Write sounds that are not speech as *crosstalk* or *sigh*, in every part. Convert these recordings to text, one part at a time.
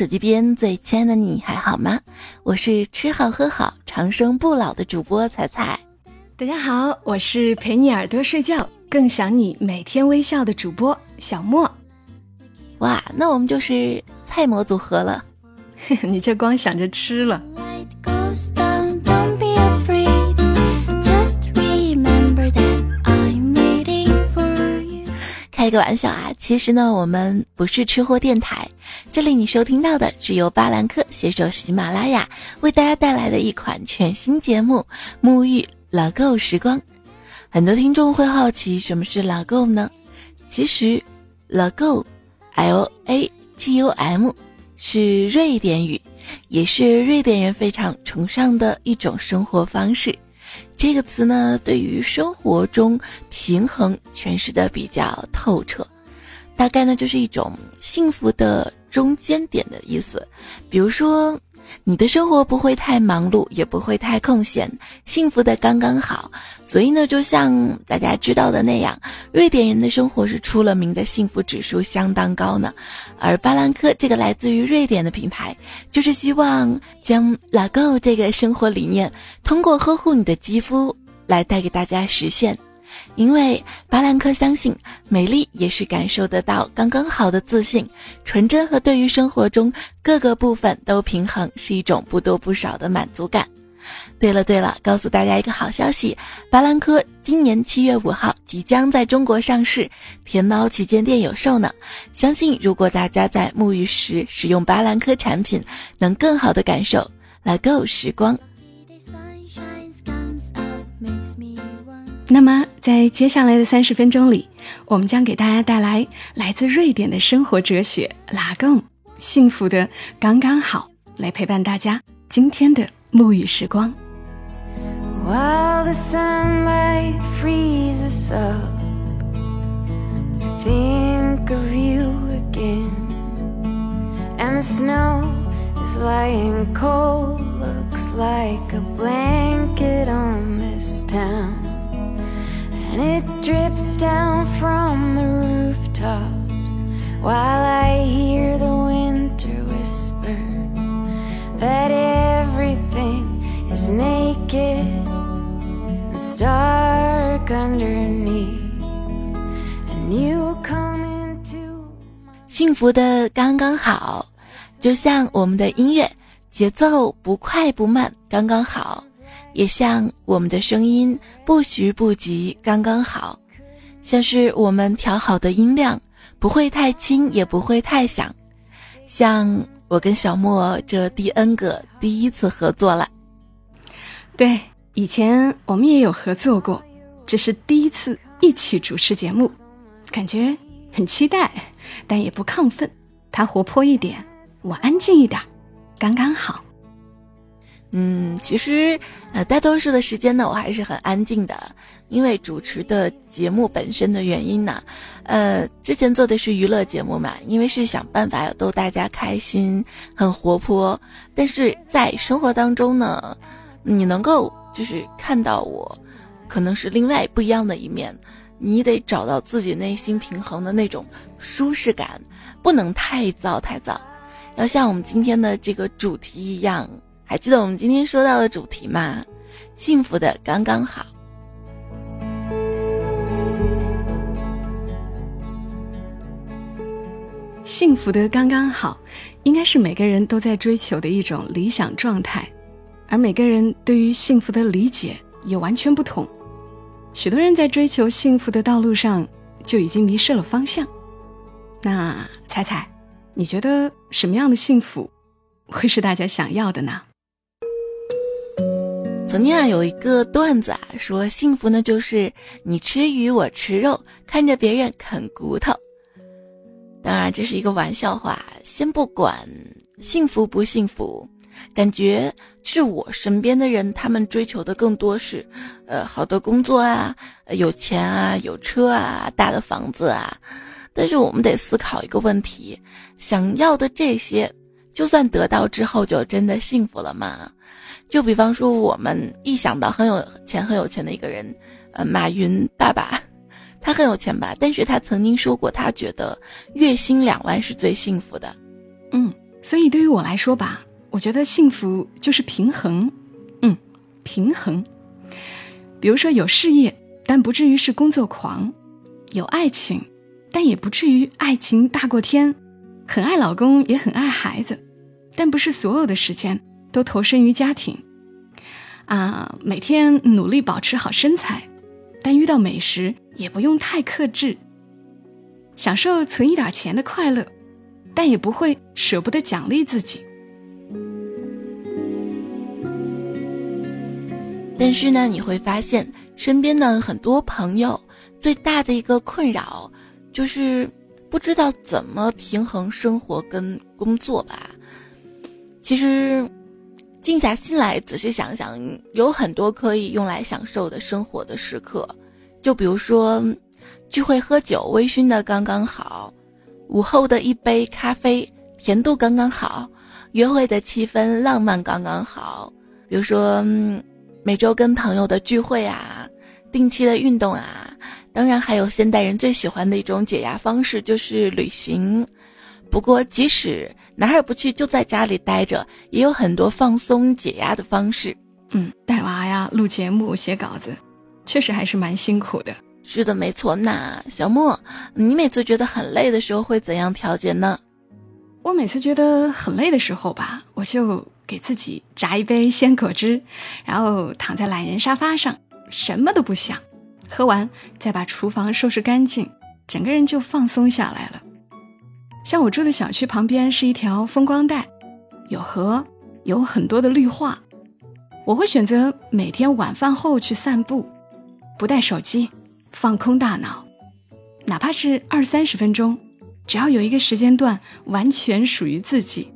手机边最亲爱的你还好吗？我是吃好喝好长生不老的主播彩彩。大家好，我是陪你耳朵睡觉更想你每天微笑的主播小莫。哇，那我们就是菜模组合了。*laughs* 你就光想着吃了。开个玩笑啊，其实呢，我们不是吃货电台。这里你收听到的是由巴兰克携手喜马拉雅为大家带来的一款全新节目《沐浴老够时光》。很多听众会好奇什么是老够呢？其实，老够，L A G U M，是瑞典语，也是瑞典人非常崇尚的一种生活方式。这个词呢，对于生活中平衡诠释的比较透彻，大概呢就是一种幸福的中间点的意思。比如说。你的生活不会太忙碌，也不会太空闲，幸福的刚刚好。所以呢，就像大家知道的那样，瑞典人的生活是出了名的幸福指数相当高呢。而巴兰科这个来自于瑞典的品牌，就是希望将拉够这个生活理念，通过呵护你的肌肤来带给大家实现。因为巴兰克相信，美丽也是感受得到刚刚好的自信、纯真和对于生活中各个部分都平衡，是一种不多不少的满足感。对了对了，告诉大家一个好消息，巴兰科今年七月五号即将在中国上市，天猫旗舰店有售呢。相信如果大家在沐浴时使用巴兰科产品，能更好的感受 Let Go 时光。那么，在接下来的三十分钟里，我们将给大家带来来自瑞典的生活哲学——拉贡，幸福的刚刚好，来陪伴大家今天的沐浴时光。and it drips down from the rooftops while I hear the winter whisper that everything is naked and stark underneath. And you come into 幸福的刚刚好，就像我们的音乐，节奏不快不慢，刚刚好。也像我们的声音不徐不急，刚刚好，像是我们调好的音量，不会太轻，也不会太响。像我跟小莫这第 N 个第一次合作了，对，以前我们也有合作过，这是第一次一起主持节目，感觉很期待，但也不亢奋。他活泼一点，我安静一点，刚刚好。嗯，其实，呃，大多数的时间呢，我还是很安静的，因为主持的节目本身的原因呢，呃，之前做的是娱乐节目嘛，因为是想办法要逗大家开心，很活泼，但是在生活当中呢，你能够就是看到我，可能是另外不一样的一面，你得找到自己内心平衡的那种舒适感，不能太燥太燥，要像我们今天的这个主题一样。还记得我们今天说到的主题吗？幸福的刚刚好。幸福的刚刚好，应该是每个人都在追求的一种理想状态，而每个人对于幸福的理解也完全不同。许多人在追求幸福的道路上就已经迷失了方向。那彩彩，你觉得什么样的幸福会是大家想要的呢？曾经啊，有一个段子啊，说幸福呢就是你吃鱼我吃肉，看着别人啃骨头。当然这是一个玩笑话，先不管幸福不幸福，感觉是我身边的人，他们追求的更多是，呃，好的工作啊，有钱啊，有车啊，大的房子啊。但是我们得思考一个问题：想要的这些，就算得到之后，就真的幸福了吗？就比方说，我们一想到很有钱、很有钱的一个人，呃，马云爸爸，他很有钱吧？但是他曾经说过，他觉得月薪两万是最幸福的。嗯，所以对于我来说吧，我觉得幸福就是平衡，嗯，平衡。比如说有事业，但不至于是工作狂；有爱情，但也不至于爱情大过天；很爱老公，也很爱孩子，但不是所有的时间都投身于家庭。啊，每天努力保持好身材，但遇到美食也不用太克制。享受存一点钱的快乐，但也不会舍不得奖励自己。但是呢，你会发现身边的很多朋友最大的一个困扰，就是不知道怎么平衡生活跟工作吧。其实，静下心来仔细想想，有很多可以用来享受的生活的时刻，就比如说聚会喝酒，微醺的刚刚好；午后的一杯咖啡，甜度刚刚好；约会的气氛浪漫刚刚好。比如说。每周跟朋友的聚会啊，定期的运动啊，当然还有现代人最喜欢的一种解压方式就是旅行。不过，即使哪儿也不去，就在家里待着，也有很多放松解压的方式。嗯，带娃呀，录节目、写稿子，确实还是蛮辛苦的。是的，没错。那小莫，你每次觉得很累的时候会怎样调节呢？我每次觉得很累的时候吧，我就。给自己榨一杯鲜果汁，然后躺在懒人沙发上，什么都不想，喝完再把厨房收拾干净，整个人就放松下来了。像我住的小区旁边是一条风光带，有河，有很多的绿化。我会选择每天晚饭后去散步，不带手机，放空大脑，哪怕是二三十分钟，只要有一个时间段完全属于自己。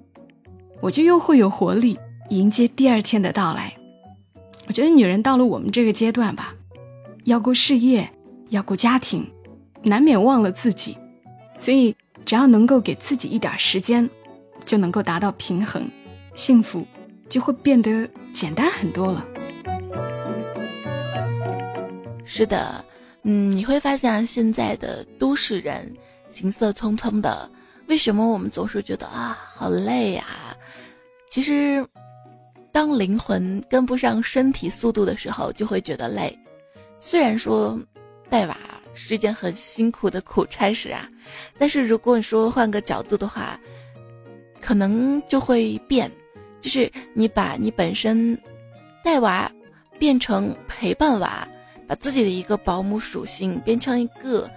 我就又会有活力迎接第二天的到来。我觉得女人到了我们这个阶段吧，要顾事业，要顾家庭，难免忘了自己。所以只要能够给自己一点时间，就能够达到平衡，幸福就会变得简单很多了。是的，嗯，你会发现现在的都市人行色匆匆的，为什么我们总是觉得啊，好累呀？其实，当灵魂跟不上身体速度的时候，就会觉得累。虽然说带娃是一件很辛苦的苦差事啊，但是如果你说换个角度的话，可能就会变，就是你把你本身带娃变成陪伴娃，把自己的一个保姆属性变成一个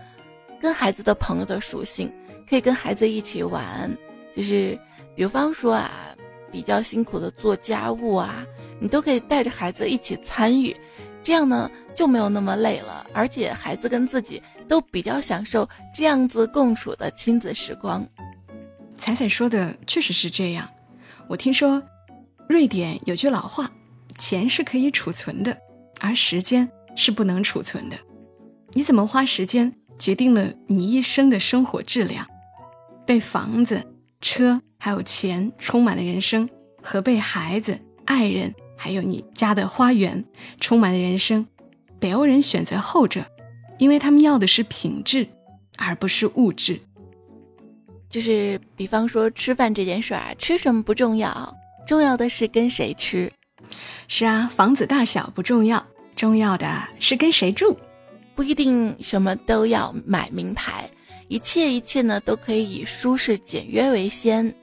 跟孩子的朋友的属性，可以跟孩子一起玩，就是比方说啊。比较辛苦的做家务啊，你都可以带着孩子一起参与，这样呢就没有那么累了，而且孩子跟自己都比较享受这样子共处的亲子时光。彩彩说的确实是这样，我听说瑞典有句老话，钱是可以储存的，而时间是不能储存的。你怎么花时间，决定了你一生的生活质量。被房子。车还有钱充满了人生，和被孩子、爱人还有你家的花园充满了人生。北欧人选择后者，因为他们要的是品质，而不是物质。就是比方说吃饭这件事儿，吃什么不重要，重要的是跟谁吃。是啊，房子大小不重要，重要的是跟谁住。不一定什么都要买名牌。一切一切呢，都可以以舒适简约为先。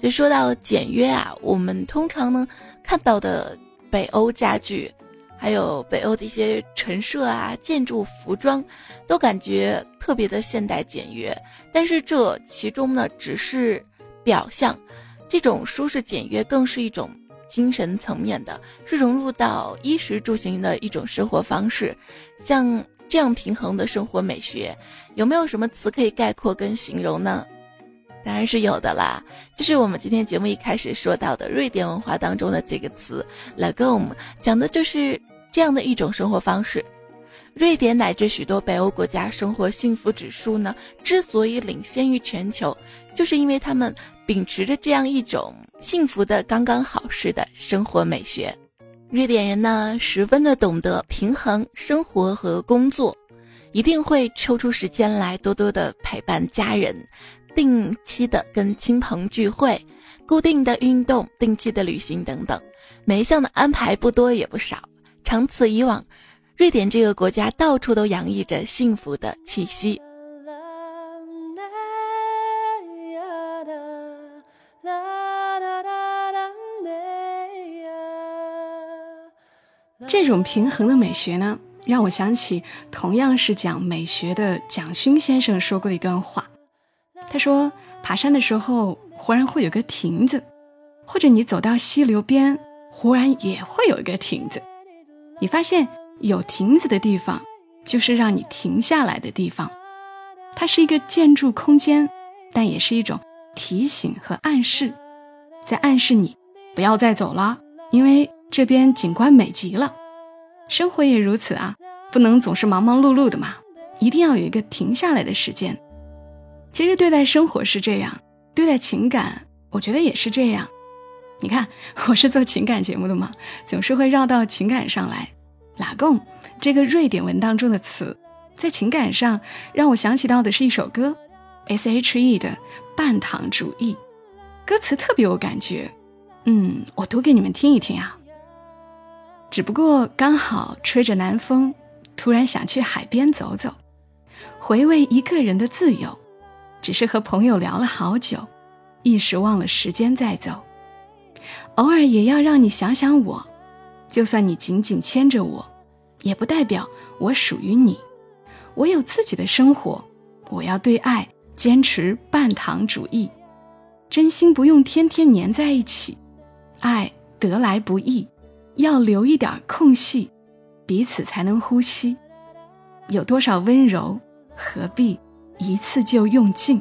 就说到简约啊，我们通常呢看到的北欧家具，还有北欧的一些陈设啊、建筑、服装，都感觉特别的现代简约。但是这其中呢，只是表象，这种舒适简约更是一种精神层面的，是融入到衣食住行的一种生活方式，像。这样平衡的生活美学，有没有什么词可以概括跟形容呢？当然是有的啦，就是我们今天节目一开始说到的瑞典文化当中的这个词 “lagom”，讲的就是这样的一种生活方式。瑞典乃至许多北欧国家生活幸福指数呢，之所以领先于全球，就是因为他们秉持着这样一种幸福的刚刚好式的生活美学。瑞典人呢，十分的懂得平衡生活和工作，一定会抽出时间来多多的陪伴家人，定期的跟亲朋聚会，固定的运动、定期的旅行等等，每一项的安排不多也不少。长此以往，瑞典这个国家到处都洋溢着幸福的气息。这种平衡的美学呢，让我想起同样是讲美学的蒋勋先生说过的一段话。他说：“爬山的时候，忽然会有个亭子，或者你走到溪流边，忽然也会有一个亭子。你发现有亭子的地方，就是让你停下来的地方。它是一个建筑空间，但也是一种提醒和暗示，在暗示你不要再走了，因为这边景观美极了。生活也如此啊，不能总是忙忙碌碌的嘛，一定要有一个停下来的时间。”其实对待生活是这样，对待情感，我觉得也是这样。你看，*laughs* 我是做情感节目的嘛，总是会绕到情感上来。拉贡这个瑞典文当中的词，在情感上让我想起到的是一首歌，S.H.E 的《半糖主义》，歌词特别有感觉。嗯，我读给你们听一听啊。只不过刚好吹着南风，突然想去海边走走，回味一个人的自由。只是和朋友聊了好久，一时忘了时间再走。偶尔也要让你想想我，就算你紧紧牵着我，也不代表我属于你。我有自己的生活，我要对爱坚持半糖主义。真心不用天天黏在一起，爱得来不易，要留一点空隙，彼此才能呼吸。有多少温柔，何必？一次就用尽。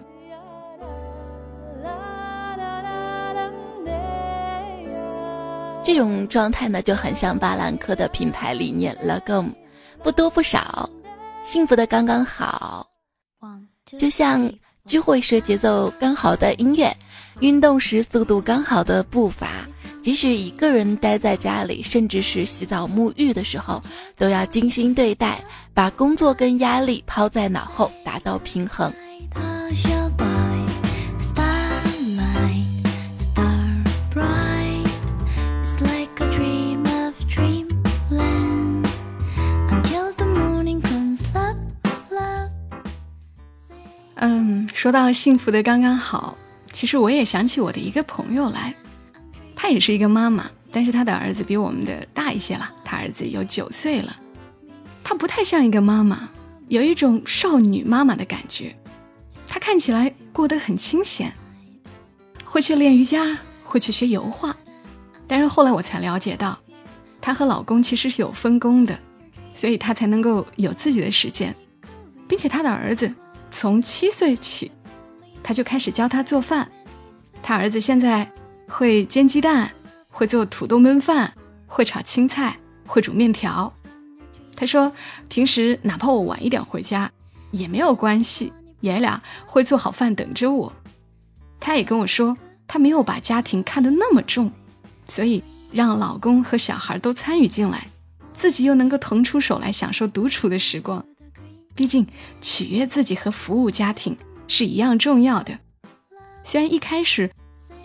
这种状态呢，就很像巴兰克的品牌理念 l a g o m 不多不少，幸福的刚刚好。就像聚会时节奏刚好的音乐，运动时速度刚好的步伐，即使一个人待在家里，甚至是洗澡沐浴的时候，都要精心对待。把工作跟压力抛在脑后，达到平衡。嗯，说到幸福的刚刚好，其实我也想起我的一个朋友来，她也是一个妈妈，但是她的儿子比我们的大一些了，她儿子有九岁了。她不太像一个妈妈，有一种少女妈妈的感觉。她看起来过得很清闲，会去练瑜伽，会去学油画。但是后来我才了解到，她和老公其实是有分工的，所以她才能够有自己的时间，并且她的儿子从七岁起，她就开始教他做饭。她儿子现在 *laughs* 会煎鸡蛋，会做土豆焖饭，会炒青菜，会煮面条。他说：“平时哪怕我晚一点回家，也没有关系，爷俩会做好饭等着我。”他也跟我说，他没有把家庭看得那么重，所以让老公和小孩都参与进来，自己又能够腾出手来享受独处的时光。毕竟取悦自己和服务家庭是一样重要的。虽然一开始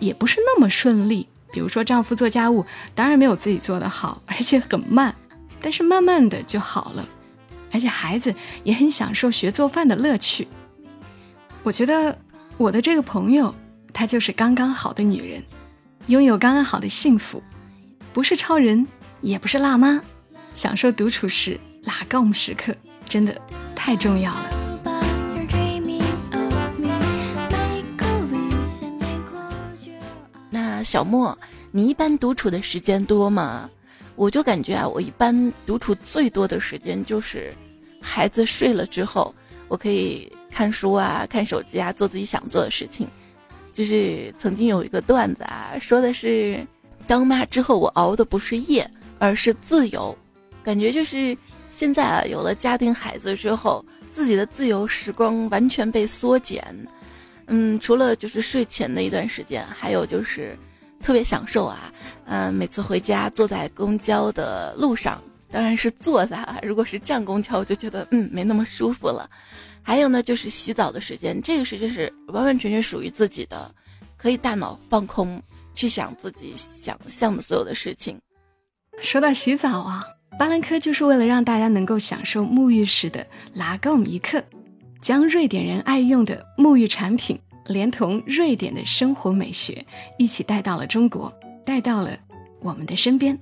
也不是那么顺利，比如说丈夫做家务，当然没有自己做得好，而且很慢。但是慢慢的就好了，而且孩子也很享受学做饭的乐趣。我觉得我的这个朋友，她就是刚刚好的女人，拥有刚刚好的幸福，不是超人，也不是辣妈，享受独处时拉杠时刻，真的太重要了。小莫，你一般独处的时间多吗？我就感觉啊，我一般独处最多的时间就是孩子睡了之后，我可以看书啊、看手机啊，做自己想做的事情。就是曾经有一个段子啊，说的是当妈之后，我熬的不是夜，而是自由。感觉就是现在啊，有了家庭孩子之后，自己的自由时光完全被缩减。嗯，除了就是睡前的一段时间，还有就是。特别享受啊，嗯，每次回家坐在公交的路上，当然是坐在啊。*laughs* 如果是站公交，我就觉得嗯没那么舒服了。还有呢，就是洗澡的时间，这个时间是完完全全属于自己的，可以大脑放空，去想自己想象的所有的事情。说到洗澡啊，巴兰科就是为了让大家能够享受沐浴时的拉贡一刻，将瑞典人爱用的沐浴产品，连同瑞典的生活美学一起带到了中国，带到了我们的身边。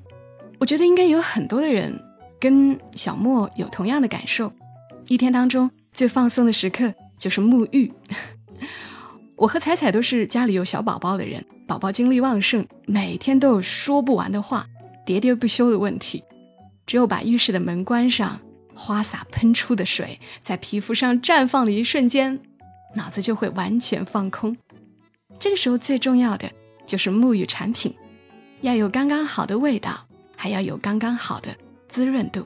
我觉得应该有很多的人跟小莫有同样的感受，一天当中最放松的时刻就是沐浴。*laughs* 我和彩彩都是家里有小宝宝的人，宝宝精力旺盛，每天都有说不完的话，喋喋不休的问题。只有把浴室的门关上，花洒喷出的水在皮肤上绽放的一瞬间，脑子就会完全放空。这个时候最重要的就是沐浴产品，要有刚刚好的味道，还要有刚刚好的滋润度。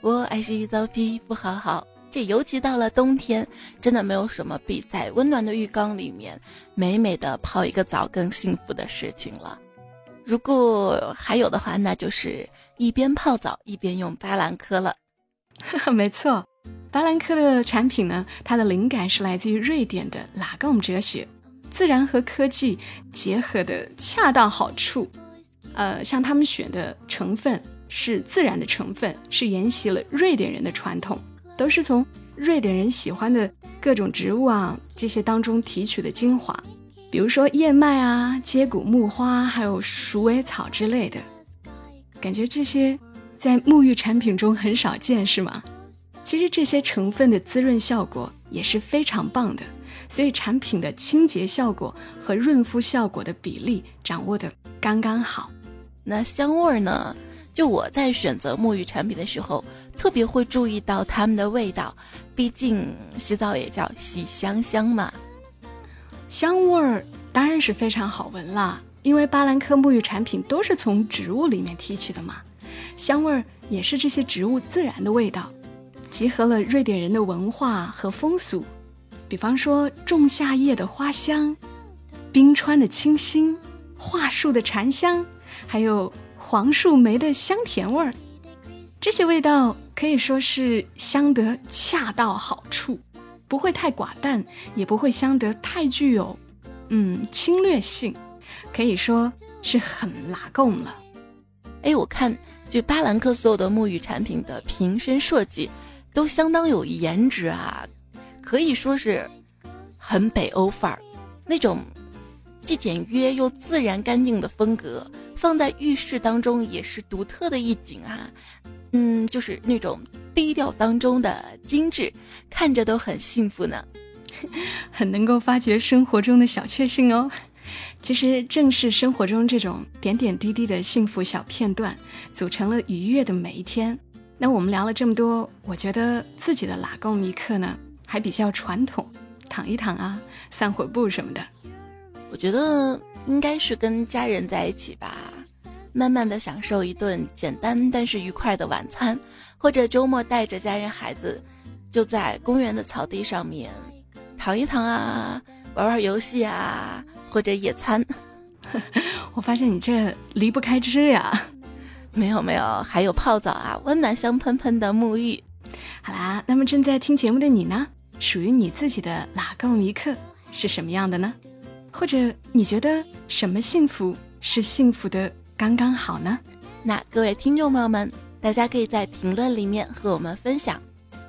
我爱洗澡，皮肤好好。这尤其到了冬天，真的没有什么比在温暖的浴缸里面美美的泡一个澡更幸福的事情了。如果还有的话，那就是一边泡澡一边用巴兰科了。*laughs* 没错，巴兰科的产品呢，它的灵感是来自于瑞典的拉贡哲学，自然和科技结合的恰到好处。呃，像他们选的成分是自然的成分，是沿袭了瑞典人的传统。都是从瑞典人喜欢的各种植物啊这些当中提取的精华，比如说燕麦啊、接骨木花，还有鼠尾草之类的。感觉这些在沐浴产品中很少见，是吗？其实这些成分的滋润效果也是非常棒的，所以产品的清洁效果和润肤效果的比例掌握的刚刚好。那香味儿呢？就我在选择沐浴产品的时候，特别会注意到它们的味道，毕竟洗澡也叫洗香香嘛。香味儿当然是非常好闻啦，因为巴兰科沐浴产品都是从植物里面提取的嘛，香味儿也是这些植物自然的味道，集合了瑞典人的文化和风俗，比方说仲夏夜的花香，冰川的清新，桦树的禅香，还有。黄树莓的香甜味儿，这些味道可以说是香得恰到好处，不会太寡淡，也不会香得太具有，嗯，侵略性，可以说是很拉贡了。哎，我看就巴兰克所有的沐浴产品的瓶身设计都相当有颜值啊，可以说是很北欧范儿，那种既简约又自然干净的风格。放在浴室当中也是独特的一景啊，嗯，就是那种低调当中的精致，看着都很幸福呢，*laughs* 很能够发掘生活中的小确幸哦。其实正是生活中这种点点滴滴的幸福小片段，组成了愉悦的每一天。那我们聊了这么多，我觉得自己的拉贡尼克呢，还比较传统，躺一躺啊，散会步什么的。我觉得。应该是跟家人在一起吧，慢慢的享受一顿简单但是愉快的晚餐，或者周末带着家人孩子，就在公园的草地上面躺一躺啊，玩玩游戏啊，或者野餐。*laughs* 我发现你这离不开吃呀。没有没有，还有泡澡啊，温暖香喷喷的沐浴。好啦，那么正在听节目的你呢，属于你自己的哪个一刻是什么样的呢？或者你觉得什么幸福是幸福的刚刚好呢？那各位听众朋友们，大家可以在评论里面和我们分享，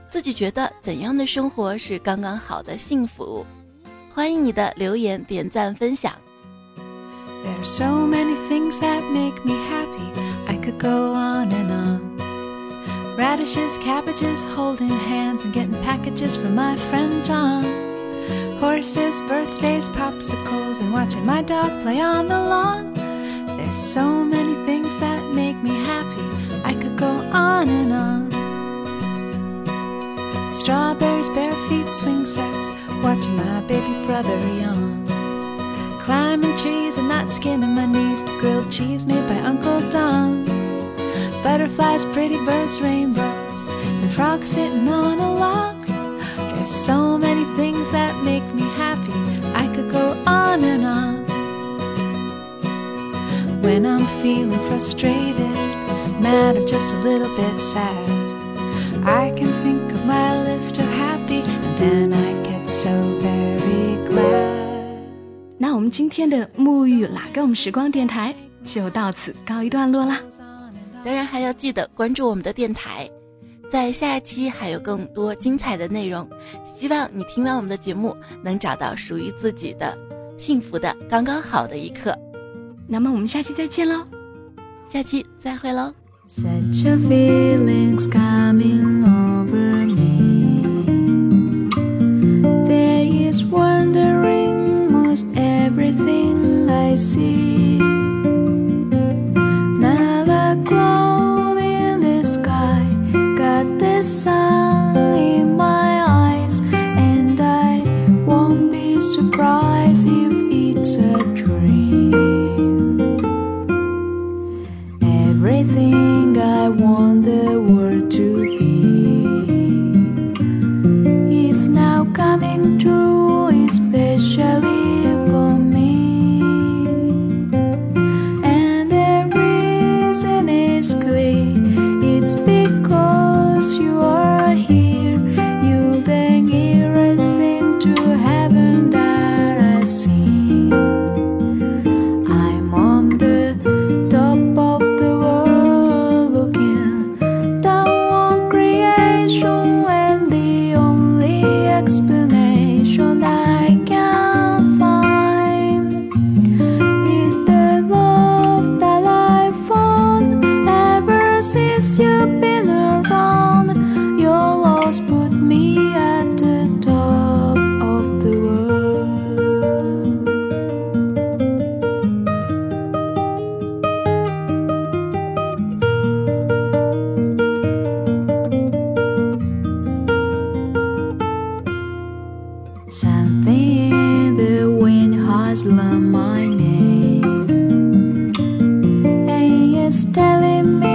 自己觉得怎样的生活是刚刚好的幸福？欢迎你的留言、点赞、分享。Horses, birthdays, popsicles, and watching my dog play on the lawn. There's so many things that make me happy. I could go on and on. Strawberries, bare feet, swing sets, watching my baby brother yawn. Climbing trees and not skinning my knees, grilled cheese made by Uncle Don. Butterflies, pretty birds, rainbows, and frogs sitting on a log. There's so many things that make me happy. I could go on and on. When I'm feeling frustrated, mad, or just a little bit sad, I can think of my list of happy, and then I get so 们今天的沐浴拉更时光电台就到此告一段落啦。当然还要记得关注我们的电台，在下一期还有更多精彩的内容。希望你听完我们的节目，能找到属于自己的幸福的刚刚好的一刻。那么我们下期再见喽，下期再会喽。I see. is telling me